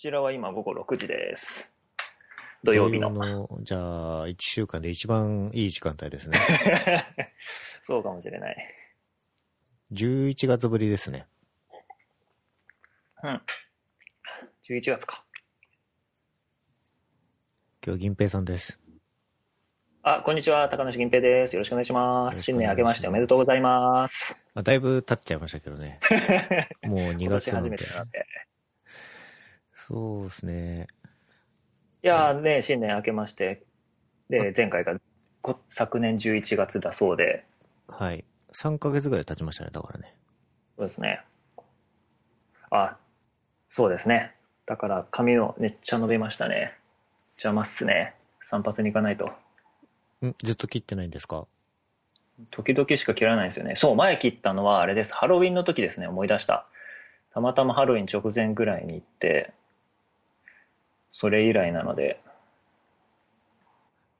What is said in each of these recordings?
ちらは今午後6時です。土曜日の。の、じゃあ、1週間で一番いい時間帯ですね。そうかもしれない。11月ぶりですね。うん。11月か。今日、銀平さんです。あ、こんにちは。高梨銀平です。よろしくお願いします。新年明けましておめでとうございます。あだいぶ経っちゃいましたけどね。もう2今年初月なので。めてなので。そうですね。いやーね、新年明けまして、で、前回がこ昨年11月だそうで、はい。3ヶ月ぐらい経ちましたね、だからね。そうですね。あ、そうですね。だから髪をめっちゃ伸びましたね。邪魔っすね。散髪に行かないと。ん？ずっと切ってないんですか？時々しか切らないんですよね。そう、前切ったのはあれです。ハロウィンの時ですね、思い出した。たまたまハロウィン直前ぐらいに行って、それ以来なので、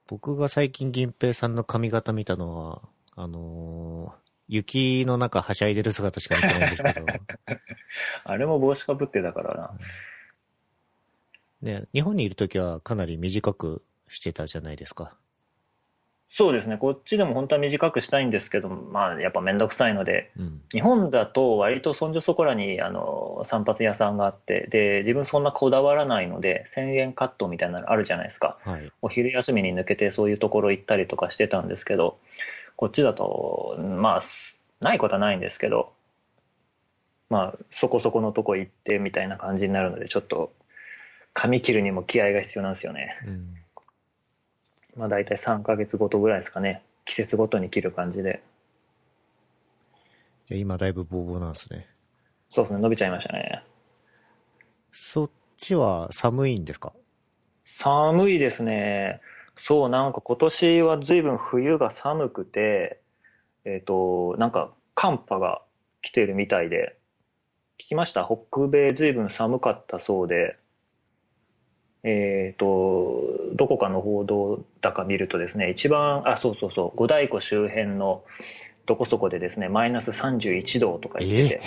僕が最近銀平さんの髪型見たのは、あのー雪の中はしゃいでる姿しか見てないんですけど、あれも帽子かぶってたからな。ね、日本にいるときはかなり短くしてたじゃないですか。そうですね、こっちでも本当は短くしたいんですけど、まあやっぱめんどくさいので、うん。日本だと割とそんじょそこらにあの散髪屋さんがあって、で、自分そんなこだわらないので、1000円カットみたいなのあるじゃないですか。はい。お昼休みに抜けてそういうところ行ったりとかしてたんですけど、こっちだと、まあ、ないことはないんですけど、まあ、そこそこのとこ行ってみたいな感じになるので、ちょっと、髪切るにも気合が必要なんですよね。うん。まあ、大体3ヶ月ごとぐらいですかね。季節ごとに切る感じで。今だいぶボーボーなんですね。そうですね、伸びちゃいましたね。そっちは寒いんですか？寒いですね。そう、なんか今年は随分冬が寒くて、えっ、と、なんか寒波が来てるみたいで、聞きました？北米随分寒かったそうで、えっ、と、どこかの報道だか見るとですね、一番、あ、そうそうそう、五大湖周辺のどこそこでですね、マイナス31度とか言って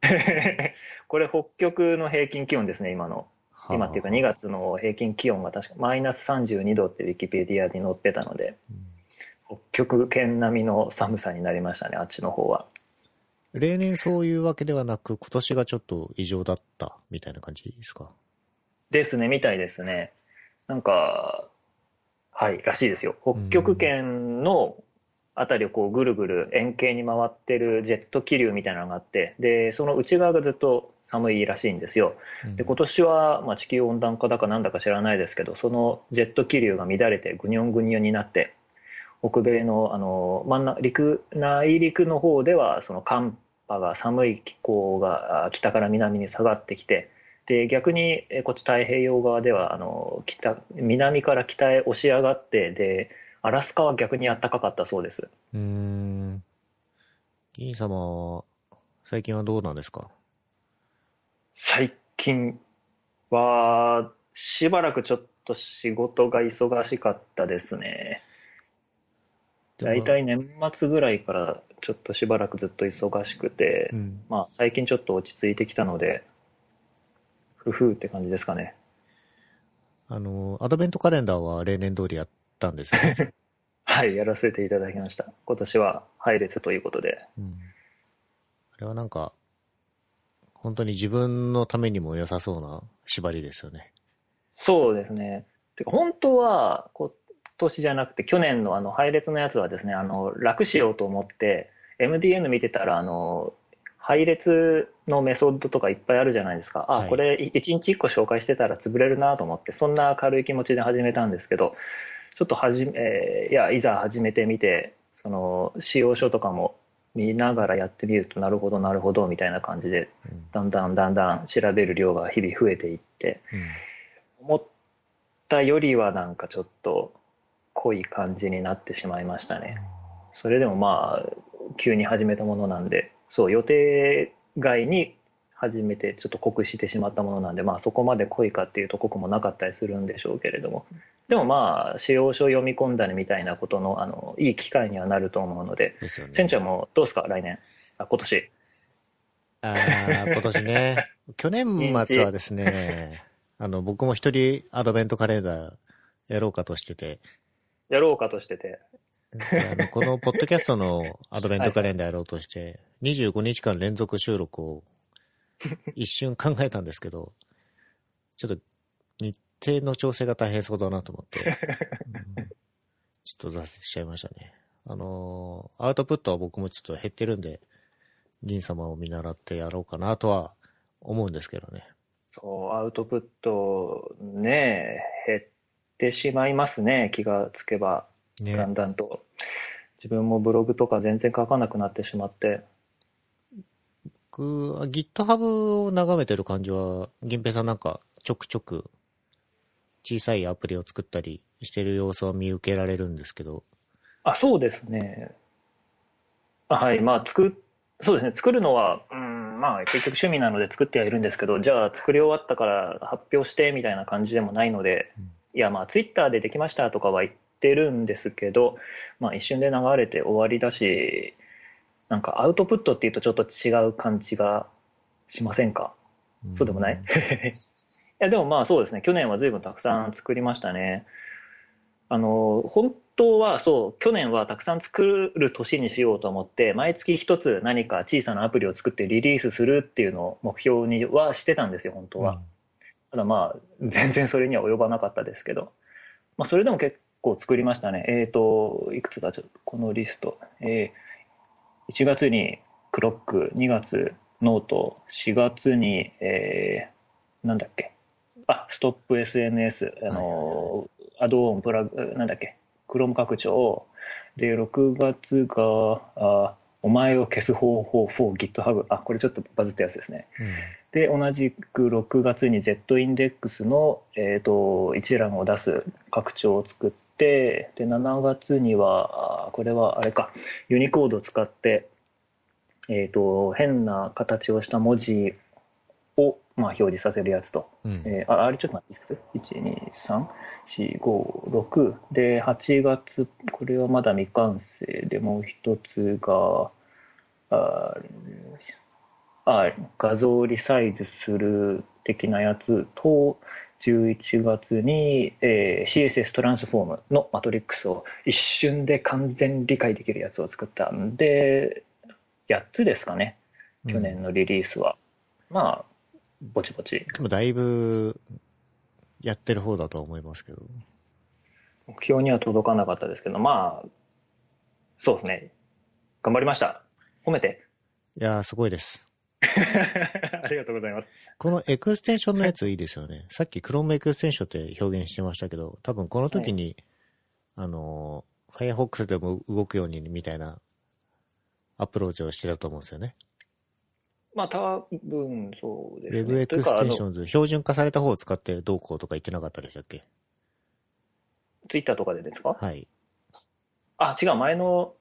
て、これ北極の平均気温ですね、今の。今っていうか2月の平均気温が確かマイナス32度ってウィキペディアに載ってたので、北極圏並みの寒さになりましたね、あっちの方は。例年そういうわけではなく、今年がちょっと異常だったみたいな感じですか？ですね、みたいですね。なんか、はい、らしいですよ。北極圏のあたりをこうぐるぐる円形に回ってるジェット気流みたいなのがあって、で、その内側がずっと寒いらしいんですよ。で今年は、まあ、地球温暖化だかなんだか知らないですけどそのジェット気流が乱れてぐにょんぐにょんになって北米のあの真ん中陸内陸の方ではその寒波が寒い気候があ北から南に下がってきてで逆にえこっち太平洋側ではあの北南から北へ押し上がってでアラスカは逆に暖かかったそうですうーん。銀様は、最近はどうなんですか？最近はしばらくちょっと仕事が忙しかったですね大体年末ぐらいからちょっとしばらくずっと忙しくて、うん。まあ最近ちょっと落ち着いてきたので、ふふって感じですかね。あの、アドベントカレンダーは例年通りやったんですよね。はい、やらせていただきました。今年は配列ということで。うん。あれはなんか、本当に自分のためにも良さそうな縛りですよね。そうですね。てか本当は今年じゃなくて去年のあの配列のやつはですね、あの楽しようと思って、MDN 見てたら、あの、配列のメソッドとかいっぱいあるじゃないですか。あ、はいこれ1日1個紹介してたら潰れるなと思って、そんな軽い気持ちで始めたんですけど、ちょっとはじめ、えーいや、いざ始めてみて、その、使用書とかも見ながらやってみると、なるほど、なるほど、みたいな感じで、うん。だんだんだんだん調べる量が日々増えていって、思ったよりはなんかちょっと濃い感じになってしまいましたね。それでもまあ、急に始めたものなんで、そう、予定外に始めてちょっと濃くしてしまったものなんで、まあそこまで濃いかっていうと濃くもなかったりするんでしょうけれども、でもまあ、使用書を読み込んだりみたいなことの、あの、いい機会にはなると思うので。船長もどうですか、来年？あ、今年。あー今年ね。去年末はですね、あの、僕も一人アドベントカレンダーやろうかとしてて、やろうかとしてて。であのこのポッドキャストのアドベントカレンダーやろうとして、25日間連続収録を一瞬考えたんですけど、ちょっと日程の調整が大変そうだなと思って、うんちょっと挫折しちゃいましたね。あのーアウトプットは僕もちょっと減ってるんで、銀様を見習ってやろうかなとは思うんですけどね。そう、アウトプットね、減ってしまいますね、気がつけば。ねだんだんと。自分もブログとか全然書かなくなってしまって。僕、GitHub を眺めてる感じは、銀平さんなんかちょくちょく小さいアプリを作ったりしてる様子は見受けられるんですけど、あ、そうですね。あはい、まあ、作っ、そうですね、作るのは、うん、まあ、結局趣味なので作ってはいるんですけど、じゃあ作り終わったから発表してみたいな感じでもないので、うん。いや、まあ、ツイッターでできましたとかは言ってるんですけど、まあ、一瞬で流れて終わりだし、なんかアウトプットっていうとちょっと違う感じがしませんか？そうでもない？いや、でもまあそうですね、去年は随分たくさん作りましたね。あの、本当はそう、去年はたくさん作る年にしようと思って、毎月一つ何か小さなアプリを作ってリリースするっていうのを目標にはしてたんですよ、本当は。ただまあ、全然それには及ばなかったですけど、まあそれでも結構作りましたね。えっ、と、いくつだ、ちょっとこのリスト。えー、1月にクロック、2月ノート、4月に、えー、なんだっけ、あ、 Stop SNS、あの、アドオンプラグ、なんだっけ、 Chrome 拡張、で、6月が、あお前を消す方法 for GitHub、あ、これちょっとバズったやつですね。うん。で、同じく6月に Z インデックスの、えー、と一覧を出す拡張を作って、で、7月には、あこれはあれか、ユニコードを使って、えー、と変な形をした文字を、まあ、表示させるやつと。うんえーあ、あれちょっと待っていいですか ?1、2、3、4、5、6。で、8月、これはまだ未完成で、もう一つが、ああ画像リサイズする的なやつと、11月に、えー CSS トランスフォームのマトリックスを一瞬で完全理解できるやつを作ったんで、8つですかね、去年のリリースは。まあ、ぼちぼち。でもだいぶやってる方だとは思いますけど。目標には届かなかったですけど、まあ、そうですね。頑張りました。褒めて。いやー、すごいです。ありがとうございます。このエクステンションのやついいですよね。さっき Chrome エクステンションって表現してましたけど、多分この時に、あのー、Firefox でも動くようにみたいなアプローチをしてたと思うんですよね。まあ、多分そうですね。Web エクステンション。ンズ、標準化された方を使ってどうこうとか言ってなかったでしたっけ？ツイッターとかでですか？はい。あ、違う、前の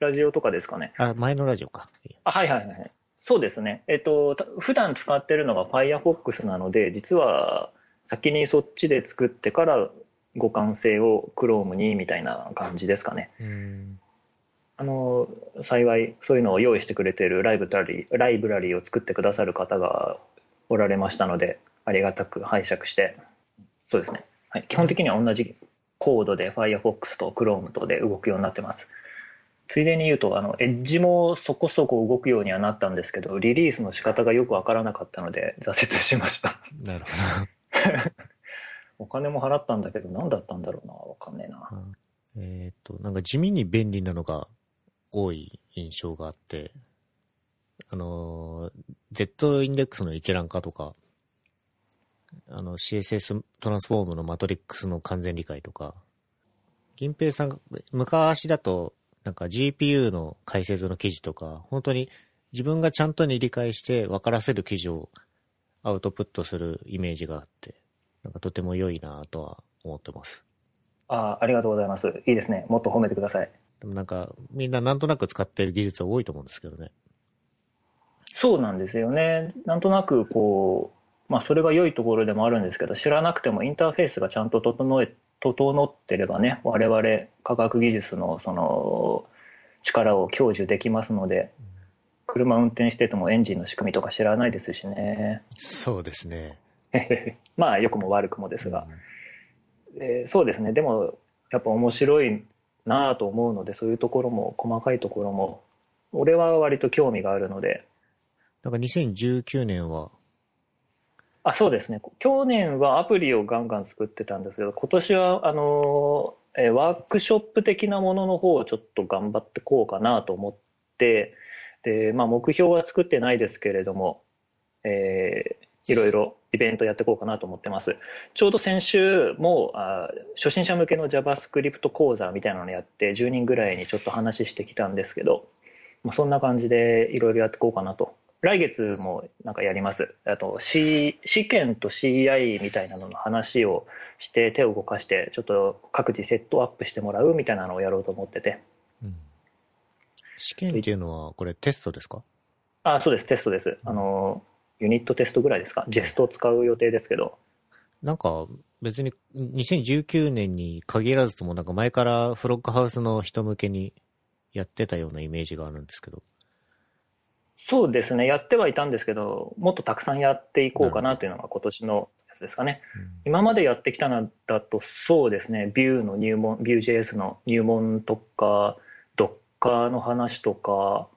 ラジオとかですかね。あ、前のラジオか。あ、はいはいはい。そうですね。えっと、た普段使ってるのが Firefox なので、実は先にそっちで作ってから互換性を Chrome にみたいな感じですかね。うん。あの、幸いそういうのを用意してくれているライブラリー、ライブラリーを作ってくださる方がおられましたので、ありがたく拝借して、そうですね。はい、基本的には同じコードで Firefox と Chrome とで動くようになってます。ついでに言うと、あの、エッジもそこそこ動くようにはなったんですけど、リリースの仕方がよくわからなかったので、挫折しました。なるほ お金も払ったんだけど、何だったんだろうな、わかんねえな。ど。えーっと、なんか地味に便利なのが多い印象があって、あのー、Z インデックスの一覧化とか、あの CSS トランスフォームのマトリックスの完全理解とか、銀平さんが、昔だと、なんか GPU の解説の記事とか、本当に自分がちゃんとに理解して分からせる記事をアウトプットするイメージがあって、なんかとても良いなとは思ってます。あありがとうございます。いいですね。もっと褒めてください。でもなんか、みんななんとなく使ってる技術は多いと思うんですけどね。そうなんですよね。なんとなくこう、まあそれが良いところでもあるんですけど、知らなくてもインターフェースがちゃんと整え、整ってればね、我々科学技術のその力を享受できますので、車運転しててもエンジンの仕組みとか知らないですしね。そうですね。まあ、良くも悪くもですが、えーそうですね、でも、やっぱ面白いなぁと思うので、そういうところも、細かいところも、俺は割と興味があるので、なんか2019年は、あ、そうですね。去年はアプリをガンガン作ってたんですけど、今年は、あの、えワークショップ的なものの方をちょっと頑張ってこうかなと思って、で、まあ、目標は作ってないですけれども、えーいろいろイベントやっていこうかなと思ってます。ちょうど先週も、あ初心者向けの JavaScript 講座みたいなのやって、10人ぐらいにちょっと話してきたんですけど、まあ、そんな感じでいろいろやっていこうかなと。来月もなんかやります。あと、C、試験と CI みたいなのの話をして手を動かして、ちょっと各自セットアップしてもらうみたいなのをやろうと思ってて。うん試験っていうのは、これテストですか？あ、そうです、テストです。あの、ユニットテストぐらいですか？ジェストを使う予定ですけど。なんか、別に2019年に限らずとも、なんか前からフロッグハウスの人向けにやってたようなイメージがあるんですけど。そうですね、やってはいたんですけど、もっとたくさんやっていこうかなというのが今年のやつですかね。今までやってきたのだと、そうですね、ビューの入門、ビュー JS の入門とか、Docker の話とか、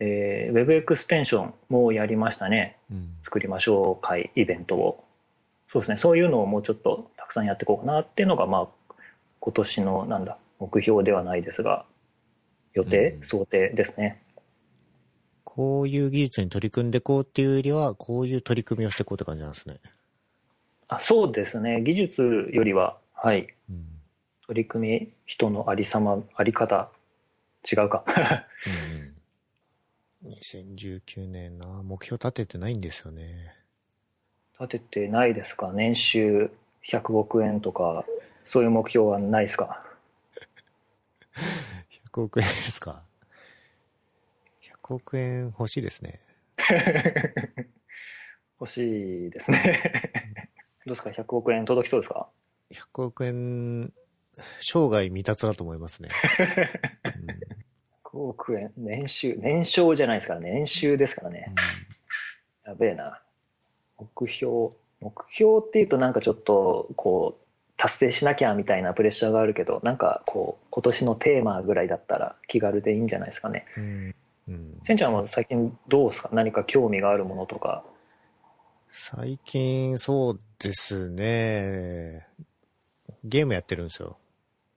えー、Web エクステンションもやりましたね。うん。作りましょう会、イベントを。そうですね、そういうのをもうちょっとたくさんやっていこうかなっていうのが、まあ、今年の、なんだ、目標ではないですが、予定、うん想定ですね。こういう技術に取り組んでいこうっていうよりは、こういう取り組みをしていこうって感じなんですね。あそうですね、技術よりは、はい、うん。取り組み、人のありさま、あり方、違うか。うんうん。2019年な、目標立ててないんですよね。立ててないですか？年収100億円とか、そういう目標はないですか？100億円ですか？100億円欲しいですね。欲しいですね。どうですか ?100 億円届きそうですか？100億円、生涯未達だと思いますね。5億円、年収、年商じゃないですからね、年収ですからね。やべえな。目標、目標っていうとなんかちょっと、こう、達成しなきゃみたいなプレッシャーがあるけど、なんかこう、今年のテーマぐらいだったら気軽でいいんじゃないですかね。うん。うん。せんちゃんは最近どうですか？何か興味があるものとか。最近、そうですね。ゲームやってるんですよ。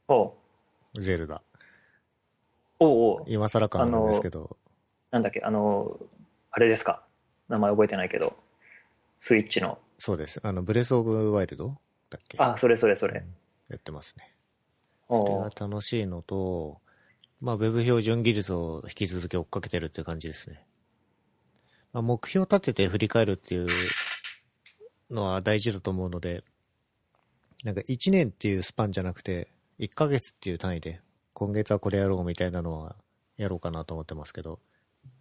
おうゼルダ。おうおう今更感なんですけど。なんだっけ、あの、あれですか？名前覚えてないけど、スイッチの。そうです。あの、ブレスオブワイルドだっけ？あ、それそれそれ。やってますね。それが楽しいのと、まあ、ウェブ標準技術を引き続き追っかけてるって感じですね。まあ、目標立てて振り返るっていうのは大事だと思うので、なんか1年っていうスパンじゃなくて、1ヶ月っていう単位で、今月はこれやろうみたいなのはやろうかなと思ってますけど、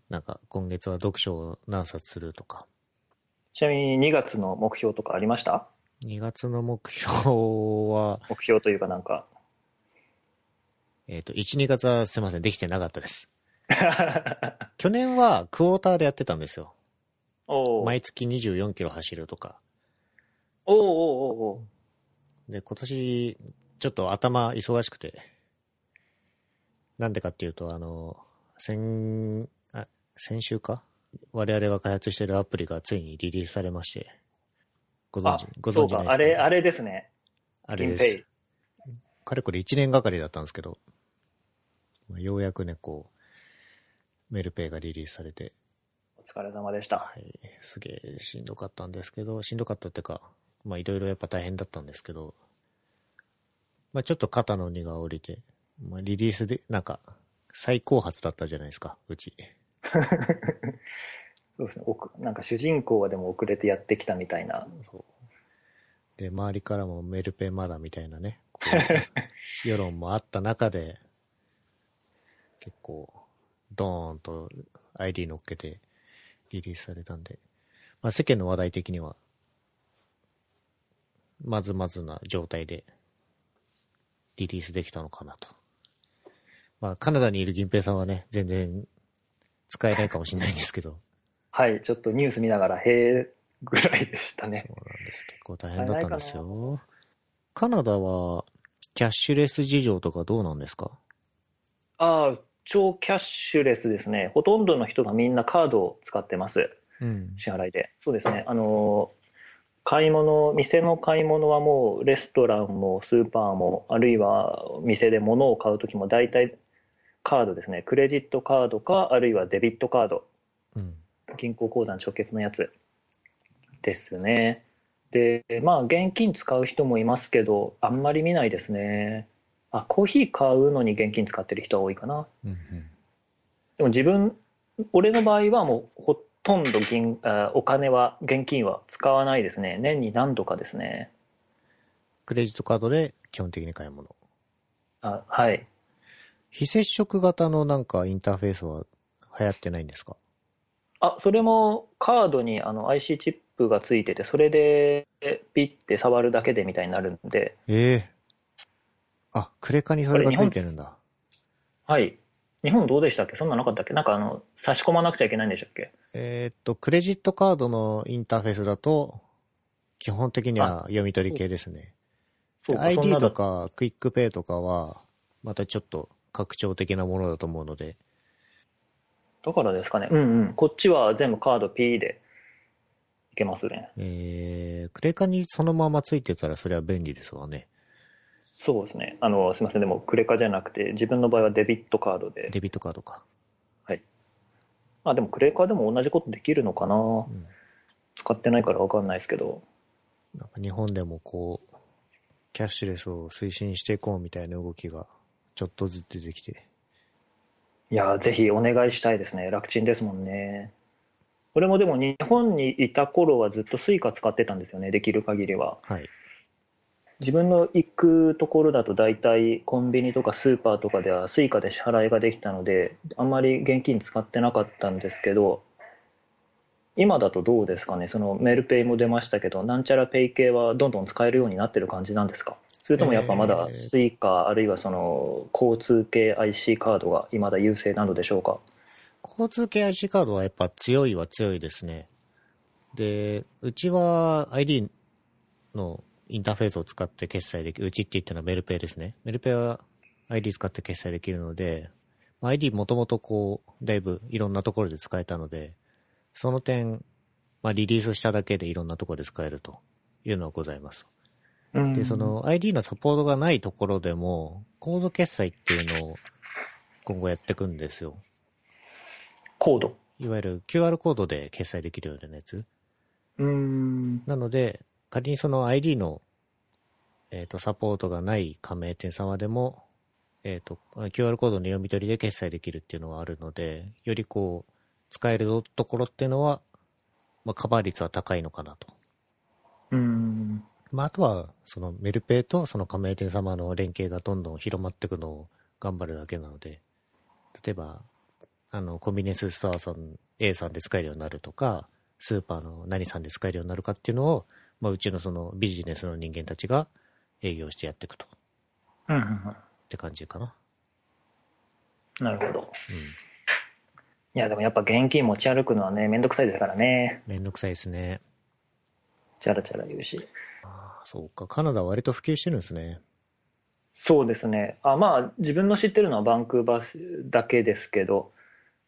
なんか今月は読書を何冊するとか、ちなみに2月の目標とかありました？2月の目標は、目標というかなんか。えっ、と、1、2月はすいません、できてなかったです。去年はクォーターでやってたんですよ。毎月24キロ走るとか。おうおうおうおうで、今年、ちょっと頭忙しくて。なんでかっていうと、あの、先、あ、先週か？我々が開発してるアプリがついにリリースされまして。ご存あ知、ご存知ないですか、あれ、あれですね。あれです。かれこれ1年がかりだったんですけど、まあようやくね、こう、メルペイがリリースされて、お疲れ様でした。はい、すげえしんどかったんですけど、しんどかったっていうか、まあいろいろやっぱ大変だったんですけど、まあちょっと肩の荷が下りて、まあリリースで、なんか、最高発だったじゃないですか、うち。そうですね。なんか主人公はでも遅れてやってきたみたいな。そう。で、周りからもメルペイまだみたいなね、世論もあった中で、結構、ドーンと ID 乗っけてリリースされたんで、まあ世間の話題的には、まずまずな状態でリリースできたのかなと。まあカナダにいる銀平さんはね、全然使えないかもしれないんですけど、はい、ちょっとニュース見ながら、へえ、ぐらいでしたね。そうなんです。結構大変だったんですよ。カナダは、キャッシュレス事情とかどうなんですか？ああ、超キャッシュレスですね。ほとんどの人がみんなカードを使ってます。うん。支払いで。そうですね。あの、買い物、店の買い物はもうレストランもスーパーも、あるいは店で物を買うときも大体カードですね。クレジットカードか、あるいはデビットカード。うん。銀行口座の直結のやつですね。で、まあ、現金使う人もいますけど、あんまり見ないですね。あ、コーヒー買うのに現金使ってる人は多いかな。うん。でも自分、俺の場合はもうほとんど銀あお金は、現金は使わないですね。年に何度かですね。クレジットカードで基本的に買い物。あはい。非接触型のなんかインターフェースは流行ってないんですか？あ、それもカードにあの IC チップがついてて、それでピッて触るだけでみたいになるんで、ええあ、クレカにそれがついてるんだ。はい。日本どうでしたっけ？そんななかったっけ？なんかあの、差し込まなくちゃいけないんでしたっけ？えーっと、クレジットカードのインターフェースだと、基本的には読み取り系ですね。ID とかクイックペイとかは、またちょっと拡張的なものだと思うので、だからですかね。うんうん。こっちは全部カード P でいけますね。えー、クレカにそのままついてたらそれは便利ですわね。そうですね。あの、すみません。でも、クレカじゃなくて、自分の場合はデビットカードで。デビットカードか。あ、でもクレカでも同じことできるのかなうん。使ってないからわかんないですけど。なんか日本でもこう、キャッシュレスを推進していこうみたいな動きがちょっとずつ出てきて。いやー、ぜひお願いしたいですね。楽ちんですもんね。俺もでも日本にいた頃はずっと Suica 使ってたんですよね。できる限りは。はい。自分の行くところだと大体コンビニとかスーパーとかでは Suica で支払いができたので、あんまり現金使ってなかったんですけど、今だとどうですかね？そのメルペイも出ましたけど、なんちゃらペイ系はどんどん使えるようになってる感じなんですか？それともやっぱまだえースイカ、あるいはその交通系 IC カードが未だ優勢なのでしょうか？交通系 IC カードはやっぱ強いは強いですね。で、うちは ID のインターフェースを使って決済できる、うちって言ったのはメルペイですね。メルペイは ID 使って決済できるので、まあ ID もともとこう、だいぶいろんなところで使えたので、その点、まあリリースしただけでいろんなところで使えるというのはございます。で、その ID のサポートがないところでも、コード決済っていうのを今後やっていくんですよ。コード。いわゆる QR コードで決済できるようなやつ。うーん。なので、仮にその ID の、えっ、と、サポートがない加盟店様でも、えっ、と、QR コードの読み取りで決済できるっていうのはあるので、よりこう、使えるところっていうのは、まあ、カバー率は高いのかなと。うーん。まあ、あとは、そのメルペイとその加盟店様の連携がどんどん広まっていくのを頑張るだけなので、例えば、あの、コンビニエンスストアさん A さんで使えるようになるとか、スーパーの何さんで使えるようになるかっていうのを、まあ、うちのそのビジネスの人間たちが営業してやっていくと。うんうんうん。って感じかな。なるほど。うん。いや、でもやっぱ現金持ち歩くのはね、めんどくさいですからね。めんどくさいですね。チャラチャラ言うし。ああ、そうか。カナダは割と普及してるんですね。そうですね。あまあ、自分の知ってるのはバンクーバーだけですけど、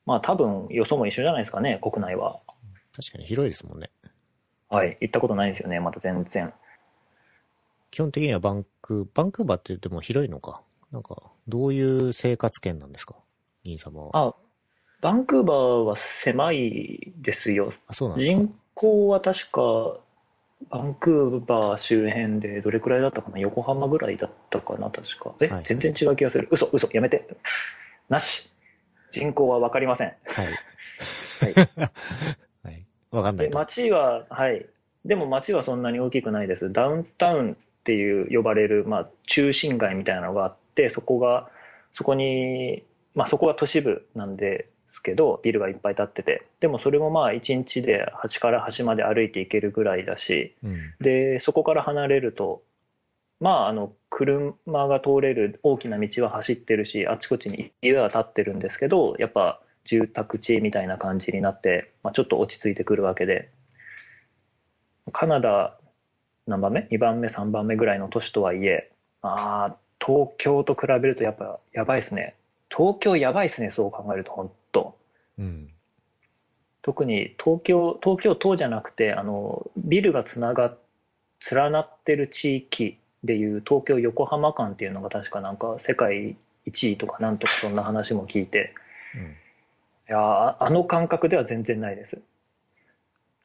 まあ多分予想も一緒じゃないですかね、国内は。確かに広いですもんね。はい。行ったことないんですよね、まだ全然。基本的にはバンク、バンクーバーって言っても広いのか？なんか、どういう生活圏なんですか？銀様は。あ、バンクーバーは狭いですよ。あ、そうなんですか？人口は確か、バンクーバー周辺でどれくらいだったかな？横浜ぐらいだったかな確か。え、はい全然違う気がする。嘘、嘘、やめて。なし。人口はわかりません。はい。はい。はい。わかんない。街は、はい。でも街はそんなに大きくないです。ダウンタウンっていう呼ばれる、まあ、中心街みたいなのがあって、そこが、そこに、まあ、そこは都市部なんですけど、ビルがいっぱい建ってて、でもそれもまあ、1日で端から端まで歩いていけるぐらいだし、うん。で、そこから離れると、まあ、あの、車が通れる大きな道は走ってるし、あちこちに家は建ってるんですけど、やっぱ住宅地みたいな感じになって、まあ、ちょっと落ち着いてくるわけで、カナダ何番目 ?2 番目、3番目？ぐらいの都市とはいえ、ああ、東京と比べるとやっぱやばいですね。東京やばいですね、そう考えると、本当。うん。特に東京、東京都じゃなくて、あの、ビルがつながっ、連なってる地域でいう東京横浜間っていうのが確かなんか世界1位とかなんとかそんな話も聞いて、うん。いやーああの感覚では全然ないです。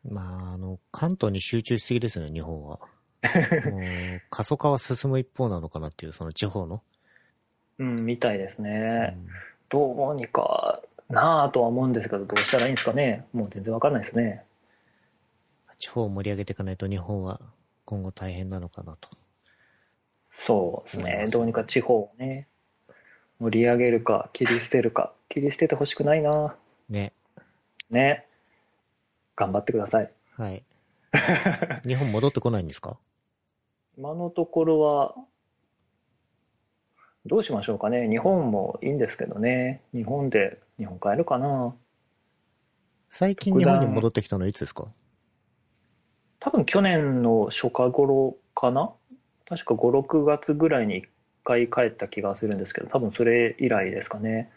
まあ、あの、関東に集中しすぎですね、日本は。もう、過疎化は進む一方なのかなっていう、その地方の。うん、みたいですうね。んどうにかなあとは思うんですけど、どうしたらいいんですかね。もう全然わかんないですね。地方を盛り上げていかないと日本は今後大変なのかなと。そうですね。どうにか地方をね、盛り上げるか、切り捨てるか。切り捨ててほしくないな。ね。ね。頑張ってください。はい。日本戻ってこないんですか？今のところは、どうしましょうかね。日本もいいんですけどね。日本で、日本帰るかな。最近日本に戻ってきたのはいつですか？多分去年の初夏頃かな確か5、6月ぐらいに1回帰った気がするんですけど、多分それ以来ですかね。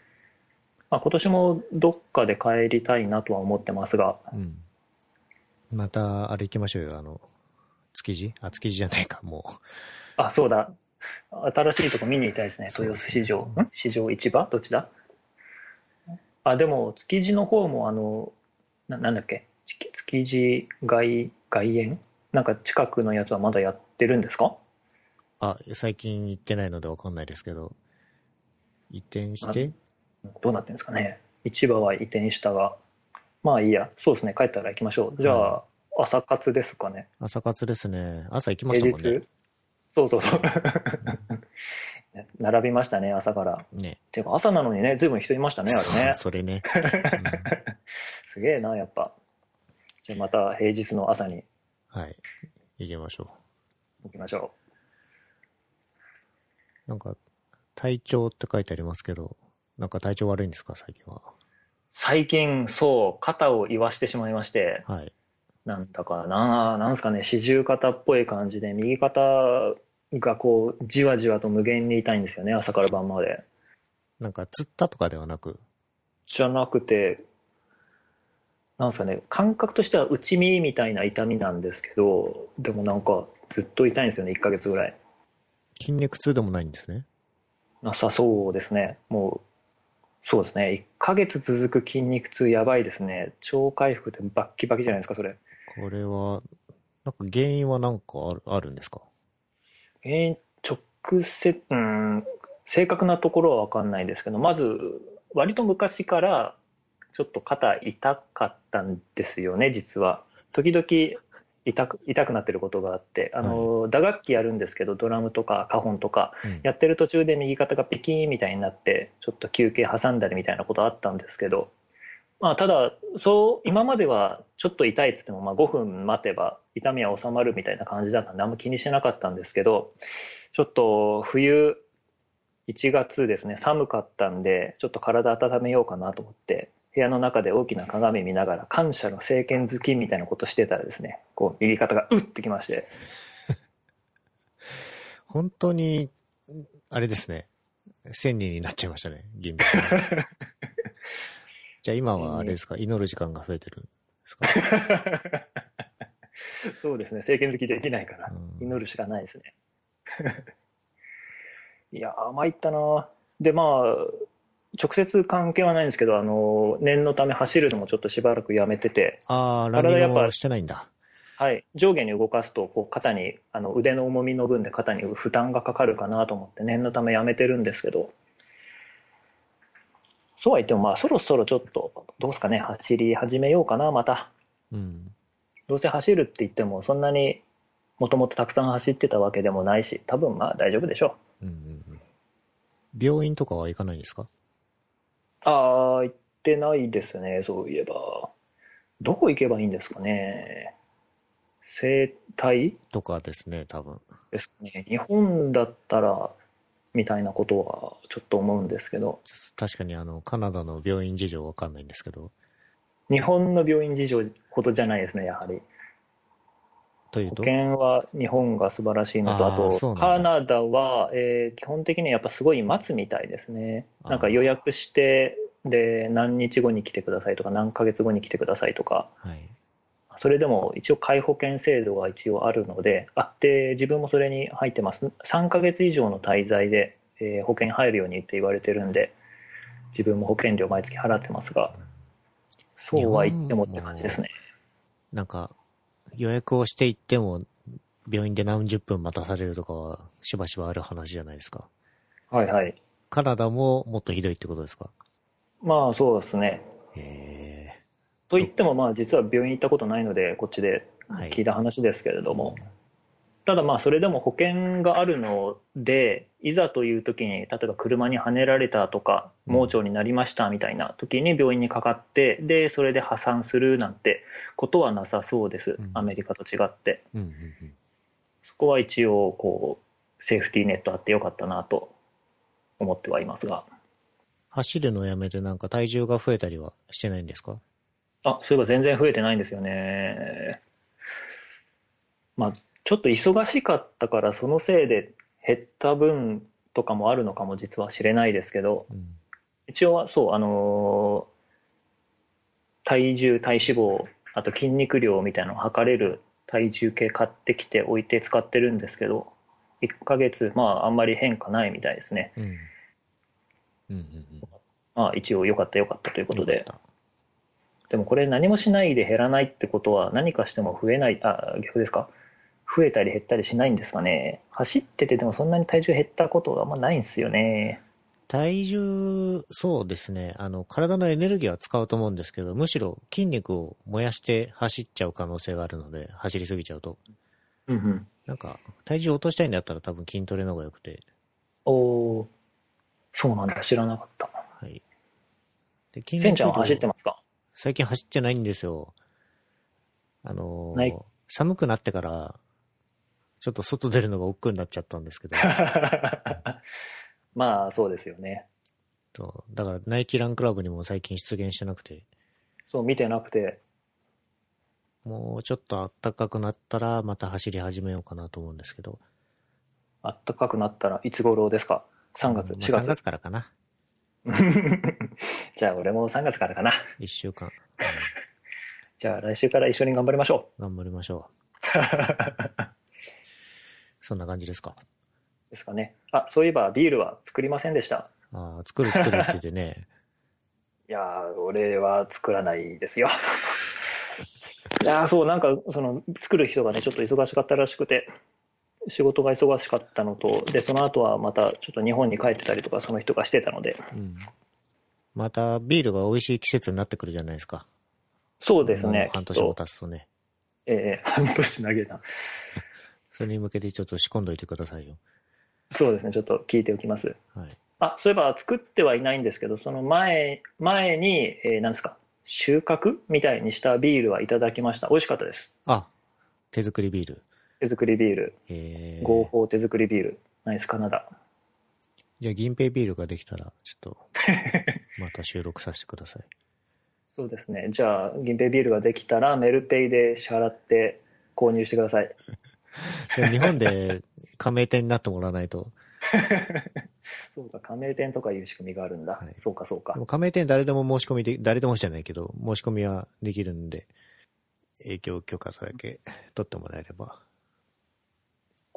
まあ、今年もどっかで帰りたいなとは思ってますが、うん。また、あれ行きましょうよ、あの、築地？あ、築地じゃないか、もあ、そうだ。新しいとこ見に行きたいですね。豊洲市場。うん。ん？市場？市場？どっちだ？あ、でも、築地の方も、あの、ななんだっけ？ち築地外、外苑？なんか近くのやつはまだやってるんですか？う。あ、最近行ってないのでわかんないですけど、移転して、どうなってるんですかね。市場は移転したが。まあいいや。そうですね。帰ったら行きましょう。じゃあ、朝活ですかね。朝活ですね。朝行きました平もんね日？そうそうそう。並びましたね、朝から。ね。ていうか、朝なのにね、ずいぶん人いましたね、あれねそれね。すげえな、やっぱ。じゃあまた平日の朝にうんはい。行きましょ行きましょう。なんか、体調って書いてありますけど、なんか体調悪いんですか、最近は。う。最近、そう、肩を言わしてしまいまして、はい。なんだかな、なんですかね、四十肩っぽい感じで、右肩がこう、じわじわと無限に痛いんですよね、朝から晩まで。なんか、つったとかではなく、じゃなくて、なんですかね、感覚としては内身みたいな痛みなんですけど、でもなんかずっと痛いんですよね、1ヶ月ぐらい。筋肉痛でもないんですね？なさそうですね。もう、そうですね。1ヶ月続く筋肉痛やばいですね。超回復ってバッキバキじゃないですか、それ。これは、なんか原因はなんかあるあるんですか？原因、直接、うん、正確なところはわかんないですけど、まず、割と昔から、ちょっと肩痛かったんですよね、実は。時々痛く、痛くなってることがあって、あの、打楽器やるんですけど、ドラムとかカホンとか、うん。やってる途中で右肩がピキーンみたいになって、ちょっと休憩挟んだりみたいなことあったんですけど、まあ、ただ、そう、今まではちょっと痛いっつっても、まあ、5分待てば痛みは収まるみたいな感じだったんで、あんま気にしてなかったんですけど、ちょっと冬、1月ですね、寒かったんで、ちょっと体温めようかなと思って、部屋の中で大きな鏡見ながら、感謝の政権好きみたいなことしてたらですね、こう、右肩がうってきまして、本当に、あれですね。千人になっちゃいましたね、銀币さんじゃあ今はあれですか、祈る時間が増えてるんですか？そうですね、政権好きできないから、うん祈るしかないですね。いやー、参ったな。で、まあ、直接関係はないんですけど、あの、念のため走るのもちょっとしばらくやめてて、ああ、ランニ体やっぱングをしてないんだ。はい、上下に動かすと、こう肩に、あの腕の重みの分で肩に負担がかかるかなと思って、念のためやめてるんですけど、そうは言っても、まあ、そろそろちょっと、どうですかね、走り始めようかな、また。うん。どうせ走るって言っても、そんなにもともとたくさん走ってたわけでもないし、多分まあ大丈夫でしょうんうんうん。病院とかは行かないんですか？う。ああ、行ってないですね、そういえば。どこ行けばいいんですかね？整体とかですね、多分。ですかね。日本だったら、みたいなことはちょっと思うんですけど、確かにあの、カナダの病院事情わかんないんですけど、日本の病院事情ほどじゃないですね、やはり。というと？保険は日本が素晴らしいのと、ああと、カナダは、えー基本的にやっぱすごい待つみたいですね。なんか予約して、で、何日後に来てくださいとか、何ヶ月後に来てくださいとか、はい。それでも一応、皆保険制度が一応あるので、あって、自分もそれに入ってます。3ヶ月以上の滞在で、えー保険入るようにって言われてるんで、自分も保険料毎月払ってますが、そうは言ってもって感じですね。なんか、予約をしていっても、病院で何十分待たされるとかは、しばしばある話じゃないですか。はいはい。カナダももっとひどいってことですか？まあそうですね。へと言っても、まあ実は病院行ったことないので、こっちでえ。はい。聞いた話ですけれども、ただまあそれでも保険があるので、いざという時に、例えば車にはねられたとか、うん盲腸になりましたみたいな時に病院にかかって、で、それで破産するなんてことはなさそうですうん、アメリカと違って。そこは一応、こう、セーフティーネットあってよかったなと思ってはいますが。走るのをやめてなんか体重が増えたりはしてないんですか？あ、そういえば全然増えてないんですよね。まあ、ちょっと忙しかったから、そのせいで減った分とかもあるのかも実は知れないですけど、うん。一応はそう、あのー体重、体脂肪、あと筋肉量みたいなのを測れる体重計買ってきて置いて使ってるんですけど、1ヶ月、まあ、あんまり変化ないみたいですね。うん。うんうんうん。まあ、一応良かった良かったということででもこれ何もしないで減らないってことは何かしても増えない、あ、逆ですか？増えたり減ったりしないんですかね。走っててでもそんなに体重減ったことはあんまないんですよね。た体重、そうですね。あの、体のエネルギーは使うと思うんですけど、むしろ筋肉を燃やして走っちゃう可能性があるので、走りすぎちゃうと。うんうん。なんか、体重落としたいんだったら多分筋トレの方が良くて。おーそうなんだ。知らなかった。はい。で、筋せんちゃんは走ってまますか？最近走ってないんですよ。あのー寒くなってから、ちょっと外出るのが億劫になっちゃったんですけど、まあ、そうですよね。とだからナイキランクラブにも最近出現してなくて、そう、見てなくて。もうちょっと暖かくなったらまた走り始めようかなと思うんですけど、あったかくなったらいつ頃ですか ?3 月、まあ4 3月。月からかな。じゃあ、俺も3月からかな。1週間。じゃあ、来週から一緒に頑張りましょ頑張りましょう。う。そんな感じですか？ですかね。あ、そういえばビールは作りませんでした。ああ、作る作るって言ってね、いやー、俺は作らないですよ。いやー、そう、なんか、その、作る人がね、ちょっと忙しかったらしくて、仕事が忙しかったのと、で、その後はまた、ちょっと日本に帰ってたりとか、その人がしてたので、うん。またビールが美味しい季節になってくるじゃないですか。そうですね半年も経つとね。えー半年投げた。それに向けてちょっと仕込んどいてくださいよ。そうですね、ちょっと聞いておきます。はい。あ、そういえば作ってはいないんですけど、その前、前に、えー、なんですか、収穫みたいにしたビールはいただきました。美味しかったです。あ、手作りビール。手作りビール、えー、合法手作りビール、ナイスカナダ。じゃあ銀平ビールができたら、ちょっと、また収録させてください。そうですね。じゃあ、銀平ビールができたら、メルペイで支払って購入してください。日本で加盟店になってもらわないと。そうか、加盟店とかいう仕組みがあるんだ。はいそうか、そうか。加盟店誰でも申し込みで、誰でもじゃないけど、申し込みはできるんで、営業許可だけ取ってもらえれば。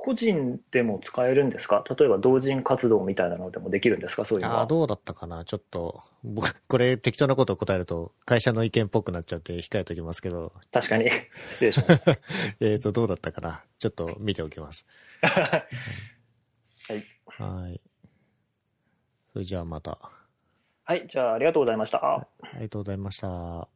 個人でも使えるんですか？例えば同人活動みたいなのでもできるんですか？そういうのあ。どうだったかな？ちょっと、僕、これ適当なことを答えると、会社の意見っぽくなっちゃって控えておきますけど、確かに。失礼しました。えーと、どうだったかな？ちょっと見ておきます。はい。はい。それじゃあまた。はい、じゃあありがとうございました。ありがとうございました。